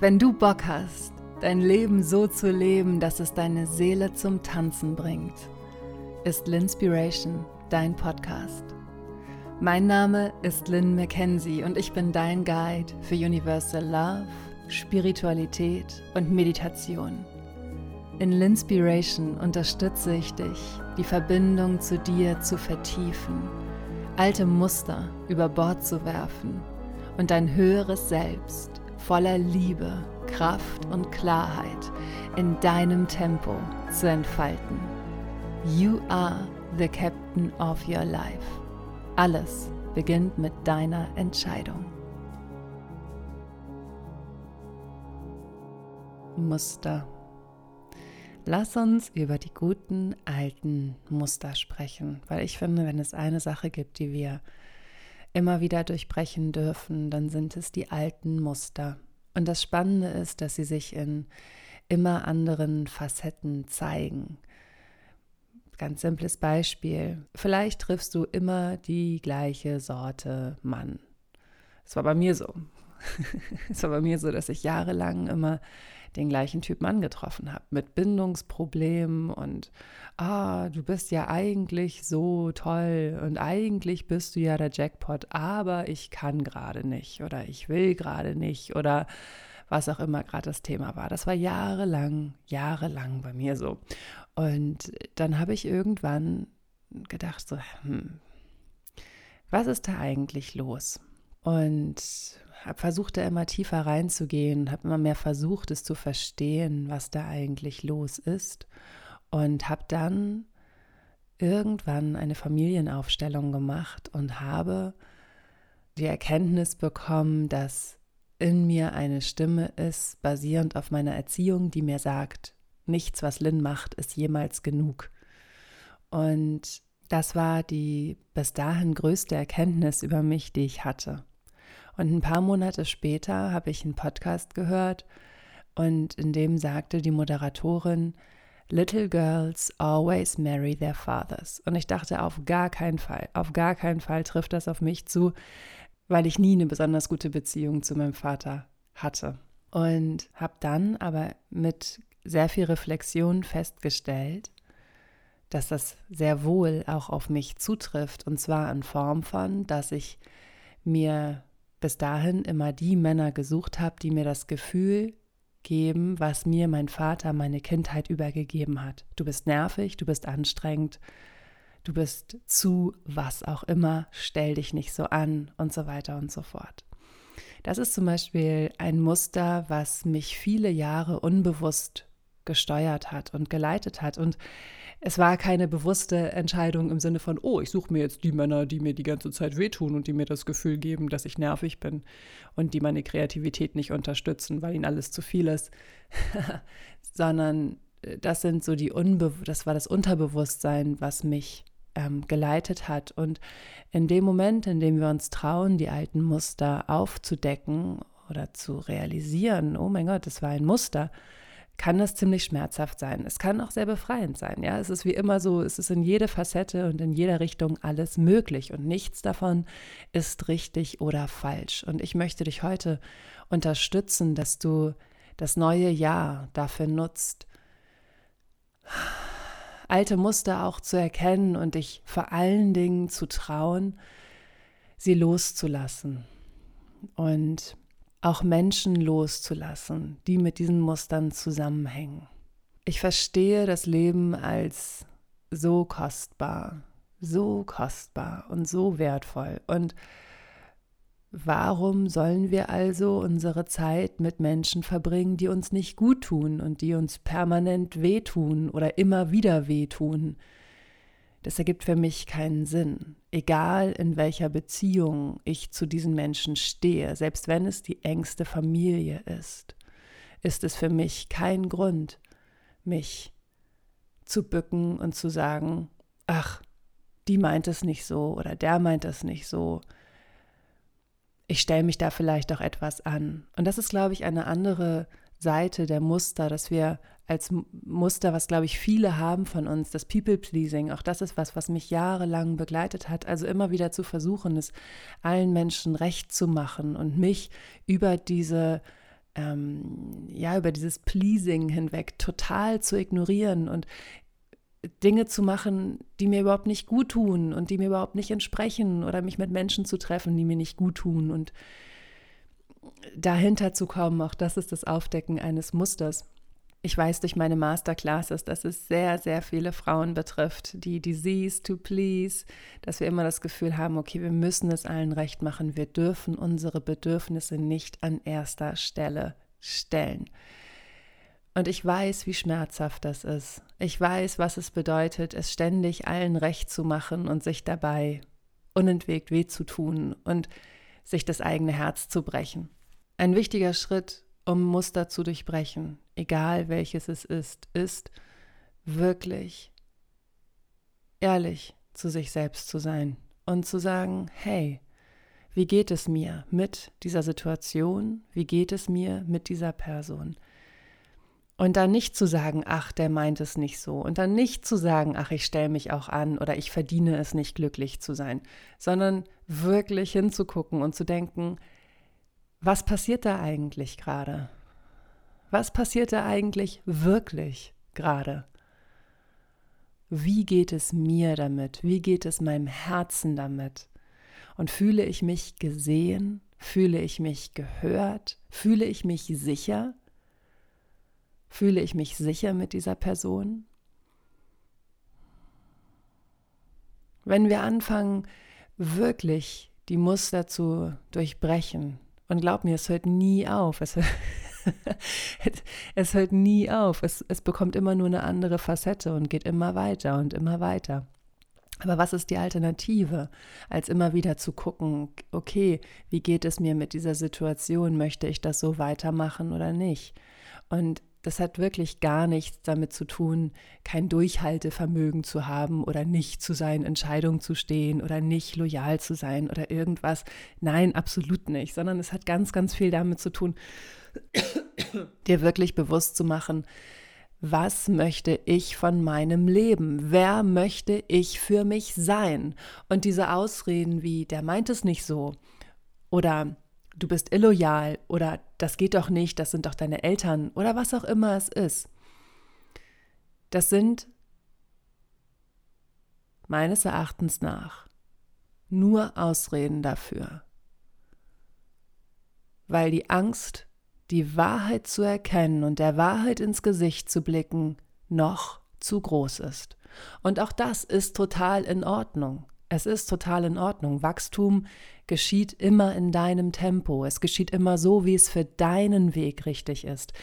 Wenn du Bock hast, dein Leben so zu leben, dass es deine Seele zum Tanzen bringt, ist Linspiration dein Podcast. Mein Name ist Lynn McKenzie und ich bin dein Guide für Universal Love, Spiritualität und Meditation. In Linspiration unterstütze ich dich, die Verbindung zu dir zu vertiefen, alte Muster über Bord zu werfen und dein höheres Selbst voller Liebe, Kraft und Klarheit in deinem Tempo zu entfalten. You are the captain of your life. Alles beginnt mit deiner Entscheidung. Muster. Lass uns über die guten alten Muster sprechen, weil ich finde, wenn es eine Sache gibt, die wir immer wieder durchbrechen dürfen, dann sind es die alten Muster. Und das Spannende ist, dass sie sich in immer anderen Facetten zeigen. Ganz simples Beispiel. Vielleicht triffst du immer die gleiche Sorte Mann. Es war bei mir so. Es war bei mir so, dass ich jahrelang immer den gleichen Typ Mann getroffen habe, mit Bindungsproblemen und, ah, du bist ja eigentlich so toll und eigentlich bist du ja der Jackpot, aber ich kann gerade nicht oder ich will gerade nicht oder was auch immer gerade das Thema war. Das war jahrelang, jahrelang bei mir so. Und dann habe ich irgendwann gedacht, so, hm, was ist da eigentlich los? Und habe versucht, da immer tiefer reinzugehen, habe immer mehr versucht, es zu verstehen, was da eigentlich los ist. Und habe dann irgendwann eine Familienaufstellung gemacht und habe die Erkenntnis bekommen, dass in mir eine Stimme ist, basierend auf meiner Erziehung, die mir sagt, nichts, was Lynn macht, ist jemals genug. Und das war die bis dahin größte Erkenntnis über mich, die ich hatte. Und ein paar Monate später habe ich einen Podcast gehört und in dem sagte die Moderatorin, Little girls always marry their fathers. Und ich dachte, auf gar keinen Fall, auf gar keinen Fall trifft das auf mich zu, weil ich nie eine besonders gute Beziehung zu meinem Vater hatte. Und habe dann aber mit sehr viel Reflexion festgestellt, dass das sehr wohl auch auf mich zutrifft. Und zwar in Form von, dass ich mir bis dahin immer die Männer gesucht habe, die mir das Gefühl geben, was mir mein Vater meine Kindheit übergegeben hat. Du bist nervig, du bist anstrengend, du bist zu was auch immer, stell dich nicht so an und so weiter und so fort. Das ist zum Beispiel ein Muster, was mich viele Jahre unbewusst gesteuert hat und geleitet hat. Und es war keine bewusste Entscheidung im Sinne von, oh, ich suche mir jetzt die Männer, die mir die ganze Zeit wehtun und die mir das Gefühl geben, dass ich nervig bin und die meine Kreativität nicht unterstützen, weil ihnen alles zu viel ist, sondern äh, das sind so die Unbe das war das Unterbewusstsein, was mich ähm, geleitet hat. Und in dem Moment, in dem wir uns trauen, die alten Muster aufzudecken oder zu realisieren, oh mein Gott, das war ein Muster, kann das ziemlich schmerzhaft sein. Es kann auch sehr befreiend sein. Ja, es ist wie immer so, es ist in jede Facette und in jeder Richtung alles möglich und nichts davon ist richtig oder falsch. Und ich möchte dich heute unterstützen, dass du das neue Jahr dafür nutzt, alte Muster auch zu erkennen und dich vor allen Dingen zu trauen, sie loszulassen. Und auch Menschen loszulassen, die mit diesen Mustern zusammenhängen. Ich verstehe das Leben als so kostbar, so kostbar und so wertvoll. Und warum sollen wir also unsere Zeit mit Menschen verbringen, die uns nicht gut tun und die uns permanent wehtun oder immer wieder wehtun? Das ergibt für mich keinen Sinn. Egal in welcher Beziehung ich zu diesen Menschen stehe, selbst wenn es die engste Familie ist, ist es für mich kein Grund, mich zu bücken und zu sagen, ach, die meint es nicht so oder der meint es nicht so. Ich stelle mich da vielleicht auch etwas an. Und das ist, glaube ich, eine andere Seite der Muster, dass wir als Muster, was glaube ich viele haben von uns, das People-Pleasing, auch das ist was, was mich jahrelang begleitet hat. Also immer wieder zu versuchen, es allen Menschen recht zu machen und mich über diese ähm, ja, über dieses Pleasing hinweg total zu ignorieren und Dinge zu machen, die mir überhaupt nicht gut tun und die mir überhaupt nicht entsprechen oder mich mit Menschen zu treffen, die mir nicht gut tun und dahinter zu kommen, auch das ist das Aufdecken eines Musters. Ich weiß durch meine Masterclasses, dass es sehr, sehr viele Frauen betrifft, die Disease to Please, dass wir immer das Gefühl haben, okay, wir müssen es allen recht machen, wir dürfen unsere Bedürfnisse nicht an erster Stelle stellen. Und ich weiß, wie schmerzhaft das ist. Ich weiß, was es bedeutet, es ständig allen recht zu machen und sich dabei unentwegt weh zu tun und sich das eigene Herz zu brechen. Ein wichtiger Schritt, um Muster zu durchbrechen, egal welches es ist, ist wirklich ehrlich zu sich selbst zu sein und zu sagen, hey, wie geht es mir mit dieser Situation? Wie geht es mir mit dieser Person? Und dann nicht zu sagen, ach, der meint es nicht so. Und dann nicht zu sagen, ach, ich stelle mich auch an oder ich verdiene es nicht, glücklich zu sein, sondern wirklich hinzugucken und zu denken, was passiert da eigentlich gerade? Was passiert da eigentlich wirklich gerade? Wie geht es mir damit? Wie geht es meinem Herzen damit? Und fühle ich mich gesehen? Fühle ich mich gehört? Fühle ich mich sicher? Fühle ich mich sicher mit dieser Person? Wenn wir anfangen, wirklich die Muster zu durchbrechen, und glaub mir, es hört nie auf, es, es hört nie auf, es, es bekommt immer nur eine andere Facette und geht immer weiter und immer weiter. Aber was ist die Alternative, als immer wieder zu gucken, okay, wie geht es mir mit dieser Situation? Möchte ich das so weitermachen oder nicht? Und das hat wirklich gar nichts damit zu tun, kein Durchhaltevermögen zu haben oder nicht zu seinen Entscheidungen zu stehen oder nicht loyal zu sein oder irgendwas. Nein, absolut nicht, sondern es hat ganz, ganz viel damit zu tun, dir wirklich bewusst zu machen, was möchte ich von meinem Leben? Wer möchte ich für mich sein? Und diese Ausreden wie, der meint es nicht so oder du bist illoyal oder das geht doch nicht, das sind doch deine Eltern oder was auch immer es ist. Das sind meines Erachtens nach nur Ausreden dafür, weil die Angst, die Wahrheit zu erkennen und der Wahrheit ins Gesicht zu blicken, noch zu groß ist. Und auch das ist total in Ordnung. Es ist total in Ordnung. Wachstum geschieht immer in deinem Tempo. Es geschieht immer so, wie es für deinen Weg richtig ist.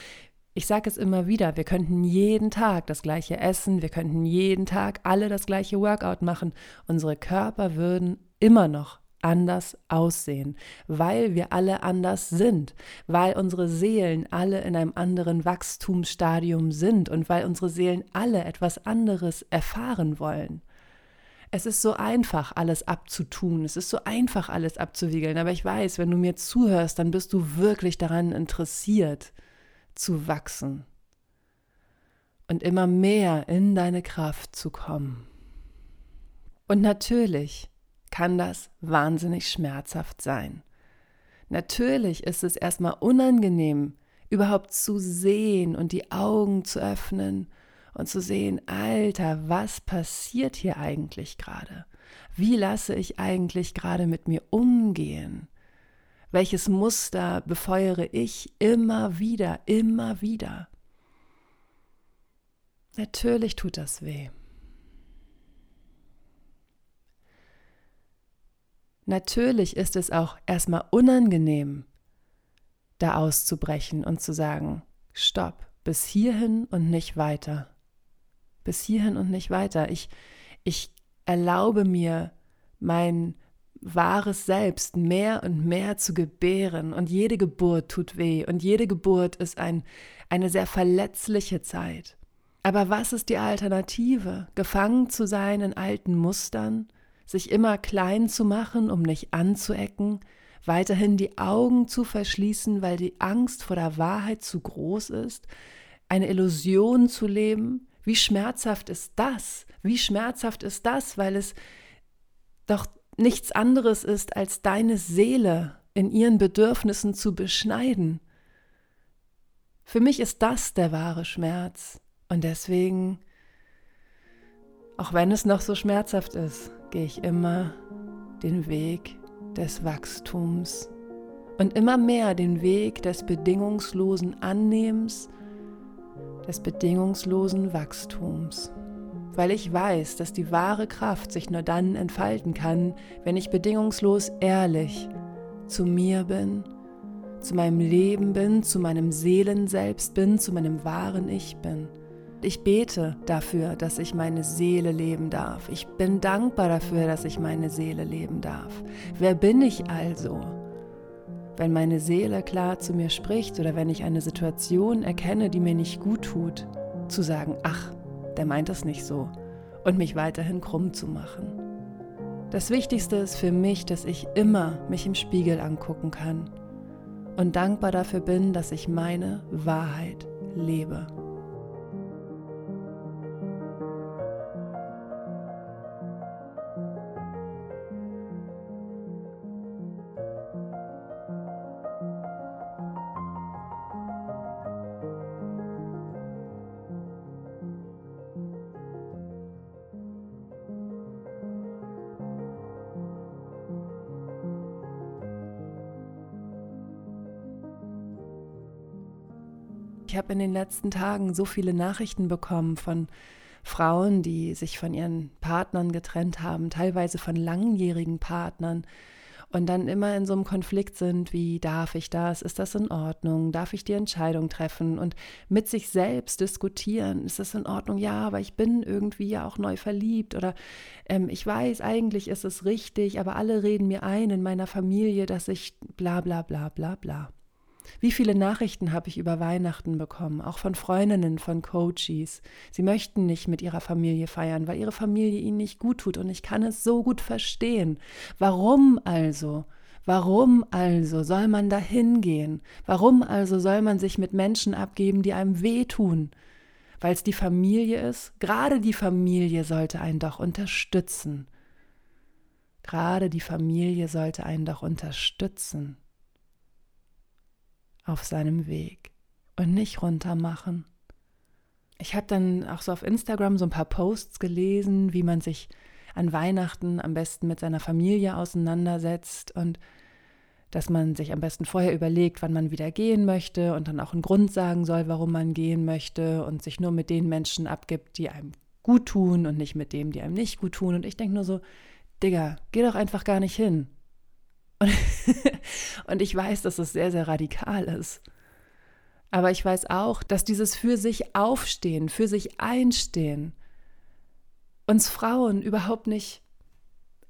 Ich sage es immer wieder, wir könnten jeden Tag das gleiche essen, wir könnten jeden Tag alle das gleiche Workout machen. Unsere Körper würden immer noch anders aussehen, weil wir alle anders sind, weil unsere Seelen alle in einem anderen Wachstumsstadium sind und weil unsere Seelen alle etwas anderes erfahren wollen. Es ist so einfach, alles abzutun. Es ist so einfach, alles abzuwiegeln. Aber ich weiß, wenn du mir zuhörst, dann bist du wirklich daran interessiert, zu wachsen und immer mehr in deine Kraft zu kommen. Und natürlich kann das wahnsinnig schmerzhaft sein. Natürlich ist es erstmal unangenehm, überhaupt zu sehen und die Augen zu öffnen und zu sehen, Alter, was passiert hier eigentlich gerade? Wie lasse ich eigentlich gerade mit mir umgehen? Welches Muster befeuere ich immer wieder, immer wieder? Natürlich tut das weh. Natürlich ist es auch erstmal unangenehm, da auszubrechen und zu sagen, stopp, bis hierhin und nicht weiter bis hierhin und nicht weiter. Ich, ich erlaube mir, mein wahres Selbst mehr und mehr zu gebären. Und jede Geburt tut weh und jede Geburt ist ein, eine sehr verletzliche Zeit. Aber was ist die Alternative? Gefangen zu sein in alten Mustern, sich immer klein zu machen, um nicht anzuecken, weiterhin die Augen zu verschließen, weil die Angst vor der Wahrheit zu groß ist, eine Illusion zu leben, wie schmerzhaft ist das? Wie schmerzhaft ist das, weil es doch nichts anderes ist, als deine Seele in ihren Bedürfnissen zu beschneiden. Für mich ist das der wahre Schmerz. Und deswegen, auch wenn es noch so schmerzhaft ist, gehe ich immer den Weg des Wachstums und immer mehr den Weg des bedingungslosen Annehmens, des bedingungslosen Wachstums. Weil ich weiß, dass die wahre Kraft sich nur dann entfalten kann, wenn ich bedingungslos ehrlich zu mir bin, zu meinem Leben bin, zu meinem Seelenselbst bin, zu meinem wahren Ich bin. Ich bete dafür, dass ich meine Seele leben darf. Ich bin dankbar dafür, dass ich meine Seele leben darf. Wer bin ich also? Wenn meine Seele klar zu mir spricht oder wenn ich eine Situation erkenne, die mir nicht gut tut, zu sagen, ach, der meint es nicht so und mich weiterhin krumm zu machen. Das Wichtigste ist für mich, dass ich immer mich im Spiegel angucken kann und dankbar dafür bin, dass ich meine Wahrheit lebe. Ich habe in den letzten Tagen so viele Nachrichten bekommen von Frauen, die sich von ihren Partnern getrennt haben, teilweise von langjährigen Partnern und dann immer in so einem Konflikt sind, wie darf ich das, ist das in Ordnung, darf ich die Entscheidung treffen? Und mit sich selbst diskutieren, ist das in Ordnung, ja, aber ich bin irgendwie ja auch neu verliebt oder ähm, ich weiß, eigentlich ist es richtig, aber alle reden mir ein in meiner Familie, dass ich bla bla bla bla bla. Wie viele Nachrichten habe ich über Weihnachten bekommen, auch von Freundinnen, von Coaches. Sie möchten nicht mit ihrer Familie feiern, weil ihre Familie ihnen nicht gut tut. Und ich kann es so gut verstehen. Warum also? Warum also soll man da hingehen? Warum also soll man sich mit Menschen abgeben, die einem wehtun? Weil es die Familie ist? Gerade die Familie sollte einen doch unterstützen. Gerade die Familie sollte einen doch unterstützen auf seinem Weg und nicht runtermachen. Ich habe dann auch so auf Instagram so ein paar Posts gelesen, wie man sich an Weihnachten am besten mit seiner Familie auseinandersetzt und dass man sich am besten vorher überlegt, wann man wieder gehen möchte und dann auch einen Grund sagen soll, warum man gehen möchte und sich nur mit den Menschen abgibt, die einem gut tun und nicht mit dem, die einem nicht gut tun. Und ich denke nur so, Digga, geh doch einfach gar nicht hin. Und, und ich weiß, dass es sehr, sehr radikal ist. Aber ich weiß auch, dass dieses für sich aufstehen, für sich einstehen, uns Frauen überhaupt nicht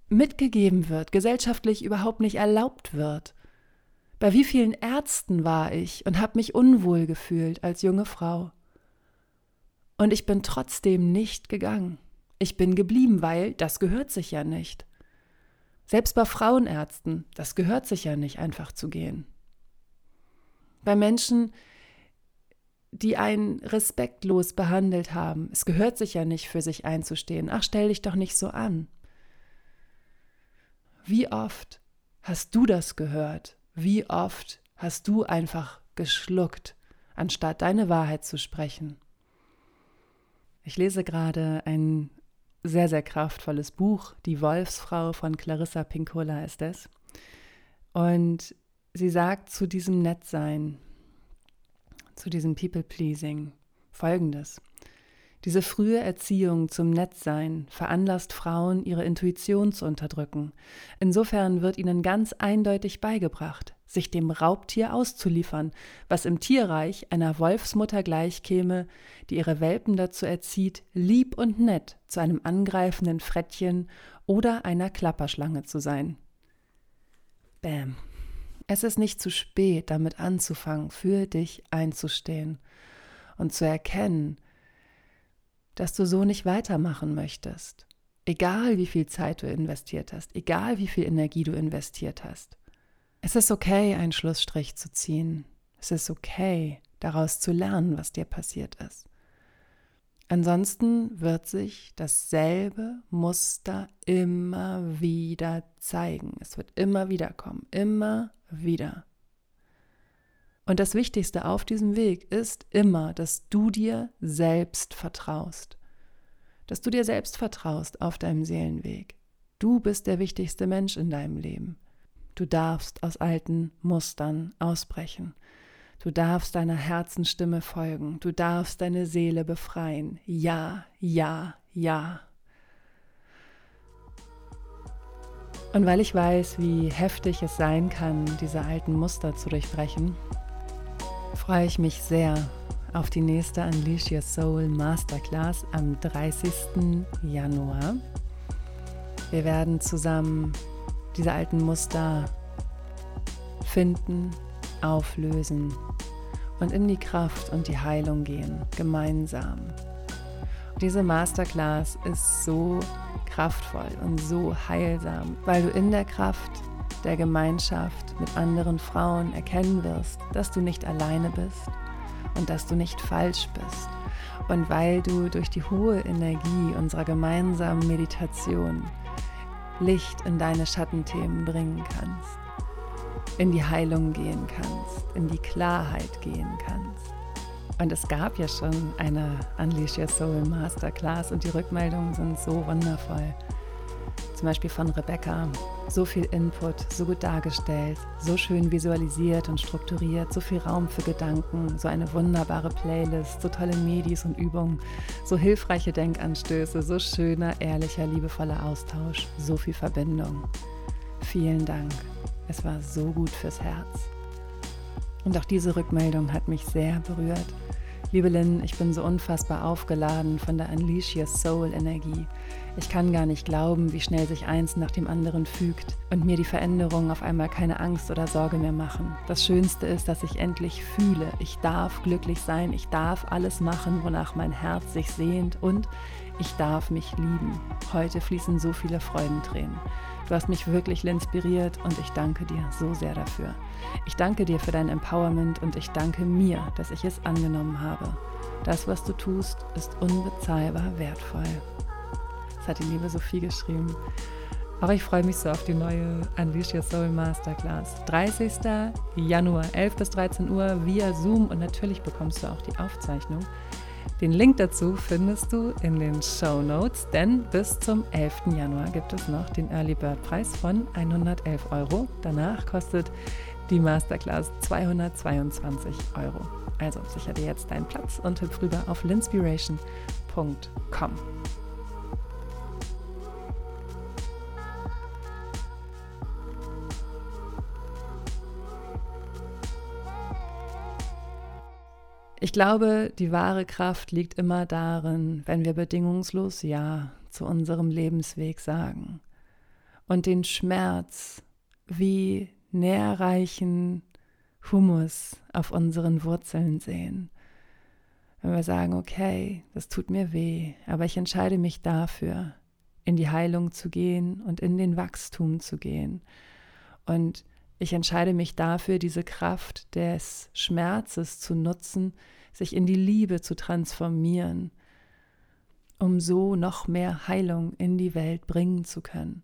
mitgegeben wird, gesellschaftlich überhaupt nicht erlaubt wird. Bei wie vielen Ärzten war ich und habe mich unwohl gefühlt als junge Frau. Und ich bin trotzdem nicht gegangen. Ich bin geblieben, weil das gehört sich ja nicht. Selbst bei Frauenärzten, das gehört sich ja nicht einfach zu gehen. Bei Menschen, die einen respektlos behandelt haben, es gehört sich ja nicht für sich einzustehen. Ach, stell dich doch nicht so an. Wie oft hast du das gehört? Wie oft hast du einfach geschluckt, anstatt deine Wahrheit zu sprechen? Ich lese gerade ein sehr, sehr kraftvolles Buch. Die Wolfsfrau von Clarissa Pinkola ist es. Und sie sagt zu diesem Nettsein, zu diesem People-Pleasing folgendes. Diese frühe Erziehung zum Nettsein veranlasst Frauen, ihre Intuition zu unterdrücken. Insofern wird ihnen ganz eindeutig beigebracht, sich dem Raubtier auszuliefern, was im Tierreich einer Wolfsmutter gleichkäme, die ihre Welpen dazu erzieht, lieb und nett zu einem angreifenden Frettchen oder einer Klapperschlange zu sein. Bäm. Es ist nicht zu spät, damit anzufangen, für dich einzustehen und zu erkennen, dass du so nicht weitermachen möchtest. Egal wie viel Zeit du investiert hast, egal wie viel Energie du investiert hast. Es ist okay, einen Schlussstrich zu ziehen. Es ist okay, daraus zu lernen, was dir passiert ist. Ansonsten wird sich dasselbe Muster immer wieder zeigen. Es wird immer wieder kommen, immer wieder. Und das Wichtigste auf diesem Weg ist immer, dass du dir selbst vertraust. Dass du dir selbst vertraust auf deinem Seelenweg. Du bist der wichtigste Mensch in deinem Leben. Du darfst aus alten Mustern ausbrechen. Du darfst deiner Herzensstimme folgen. Du darfst deine Seele befreien. Ja, ja, ja. Und weil ich weiß, wie heftig es sein kann, diese alten Muster zu durchbrechen, freue ich mich sehr auf die nächste Unleash Your Soul Masterclass am 30. Januar. Wir werden zusammen diese alten Muster finden, auflösen und in die Kraft und die Heilung gehen, gemeinsam. Diese Masterclass ist so kraftvoll und so heilsam, weil du in der Kraft der Gemeinschaft mit anderen Frauen erkennen wirst, dass du nicht alleine bist und dass du nicht falsch bist. Und weil du durch die hohe Energie unserer gemeinsamen Meditation Licht in deine Schattenthemen bringen kannst, in die Heilung gehen kannst, in die Klarheit gehen kannst. Und es gab ja schon eine Unleash Your Soul Masterclass und die Rückmeldungen sind so wundervoll. Zum Beispiel von Rebecca. So viel Input, so gut dargestellt, so schön visualisiert und strukturiert, so viel Raum für Gedanken, so eine wunderbare Playlist, so tolle Medis und Übungen, so hilfreiche Denkanstöße, so schöner, ehrlicher, liebevoller Austausch, so viel Verbindung. Vielen Dank. Es war so gut fürs Herz. Und auch diese Rückmeldung hat mich sehr berührt. Liebe Lynn, ich bin so unfassbar aufgeladen von der Unleash Your Soul Energie. Ich kann gar nicht glauben, wie schnell sich eins nach dem anderen fügt und mir die Veränderungen auf einmal keine Angst oder Sorge mehr machen. Das Schönste ist, dass ich endlich fühle, ich darf glücklich sein, ich darf alles machen, wonach mein Herz sich sehnt und ich darf mich lieben. Heute fließen so viele Freudentränen. Du hast mich wirklich inspiriert und ich danke dir so sehr dafür. Ich danke dir für dein Empowerment und ich danke mir, dass ich es angenommen habe. Das, was du tust, ist unbezahlbar wertvoll. Das hat die liebe Sophie geschrieben. Aber ich freue mich so auf die neue Unleash Your Soul Masterclass. 30. Januar, 11 bis 13 Uhr via Zoom und natürlich bekommst du auch die Aufzeichnung. Den Link dazu findest du in den Show Notes, denn bis zum 11. Januar gibt es noch den Early Bird Preis von 111 Euro. Danach kostet die Masterclass 222 Euro. Also sicher dir jetzt deinen Platz und hüpf rüber auf linspiration.com. Ich glaube, die wahre Kraft liegt immer darin, wenn wir bedingungslos Ja zu unserem Lebensweg sagen und den Schmerz wie nährreichen Humus auf unseren Wurzeln sehen. Wenn wir sagen, okay, das tut mir weh, aber ich entscheide mich dafür, in die Heilung zu gehen und in den Wachstum zu gehen. Und ich entscheide mich dafür, diese Kraft des Schmerzes zu nutzen, sich in die Liebe zu transformieren, um so noch mehr Heilung in die Welt bringen zu können.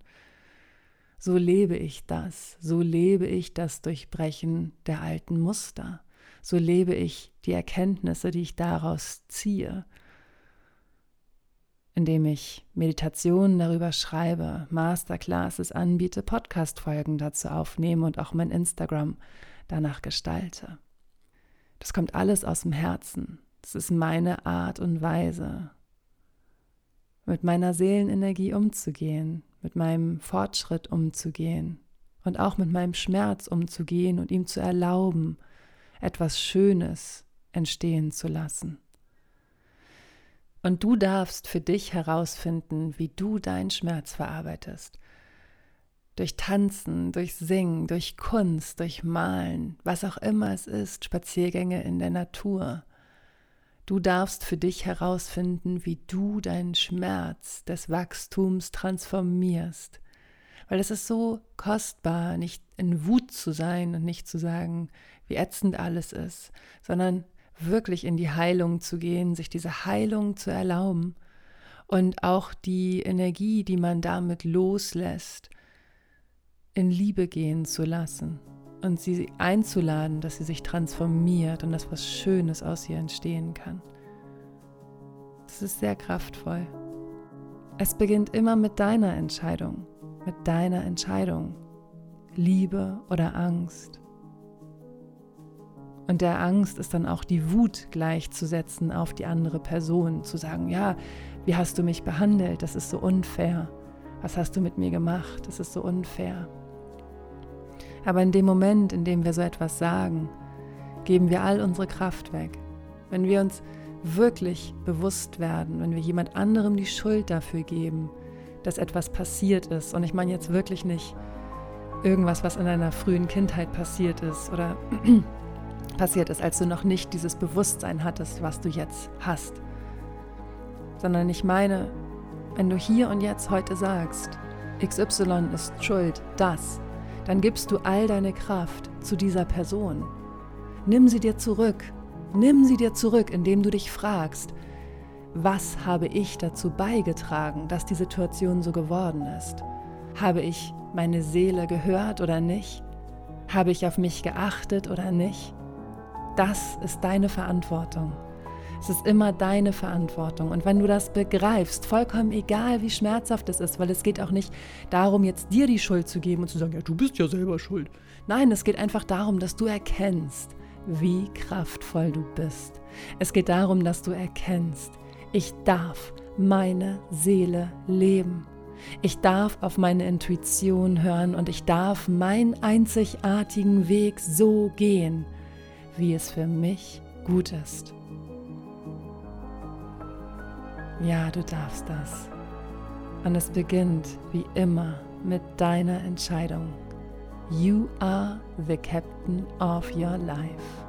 So lebe ich das, so lebe ich das Durchbrechen der alten Muster, so lebe ich die Erkenntnisse, die ich daraus ziehe indem ich Meditationen darüber schreibe, Masterclasses anbiete, Podcast-Folgen dazu aufnehme und auch mein Instagram danach gestalte. Das kommt alles aus dem Herzen. Das ist meine Art und Weise, mit meiner Seelenenergie umzugehen, mit meinem Fortschritt umzugehen und auch mit meinem Schmerz umzugehen und ihm zu erlauben, etwas Schönes entstehen zu lassen. Und du darfst für dich herausfinden, wie du deinen Schmerz verarbeitest. Durch Tanzen, durch Singen, durch Kunst, durch Malen, was auch immer es ist, Spaziergänge in der Natur. Du darfst für dich herausfinden, wie du deinen Schmerz des Wachstums transformierst. Weil es ist so kostbar, nicht in Wut zu sein und nicht zu sagen, wie ätzend alles ist, sondern wirklich in die Heilung zu gehen, sich diese Heilung zu erlauben und auch die Energie, die man damit loslässt, in Liebe gehen zu lassen und sie einzuladen, dass sie sich transformiert und dass was Schönes aus ihr entstehen kann. Das ist sehr kraftvoll. Es beginnt immer mit deiner Entscheidung, mit deiner Entscheidung. Liebe oder Angst. Und der Angst ist dann auch die Wut gleichzusetzen auf die andere Person, zu sagen, ja, wie hast du mich behandelt? Das ist so unfair. Was hast du mit mir gemacht? Das ist so unfair. Aber in dem Moment, in dem wir so etwas sagen, geben wir all unsere Kraft weg. Wenn wir uns wirklich bewusst werden, wenn wir jemand anderem die Schuld dafür geben, dass etwas passiert ist, und ich meine jetzt wirklich nicht irgendwas, was in deiner frühen Kindheit passiert ist oder passiert ist, als du noch nicht dieses Bewusstsein hattest, was du jetzt hast, sondern ich meine, wenn du hier und jetzt heute sagst, XY ist schuld, das, dann gibst du all deine Kraft zu dieser Person. Nimm sie dir zurück. Nimm sie dir zurück, indem du dich fragst, was habe ich dazu beigetragen, dass die Situation so geworden ist? Habe ich meine Seele gehört oder nicht? Habe ich auf mich geachtet oder nicht? Das ist deine Verantwortung. Es ist immer deine Verantwortung. Und wenn du das begreifst, vollkommen egal, wie schmerzhaft es ist, weil es geht auch nicht darum, jetzt dir die Schuld zu geben und zu sagen, ja, du bist ja selber schuld. Nein, es geht einfach darum, dass du erkennst, wie kraftvoll du bist. Es geht darum, dass du erkennst, ich darf meine Seele leben. Ich darf auf meine Intuition hören und ich darf meinen einzigartigen Weg so gehen, wie es für mich gut ist. Ja, du darfst das. Und es beginnt wie immer mit deiner Entscheidung. You are the captain of your life.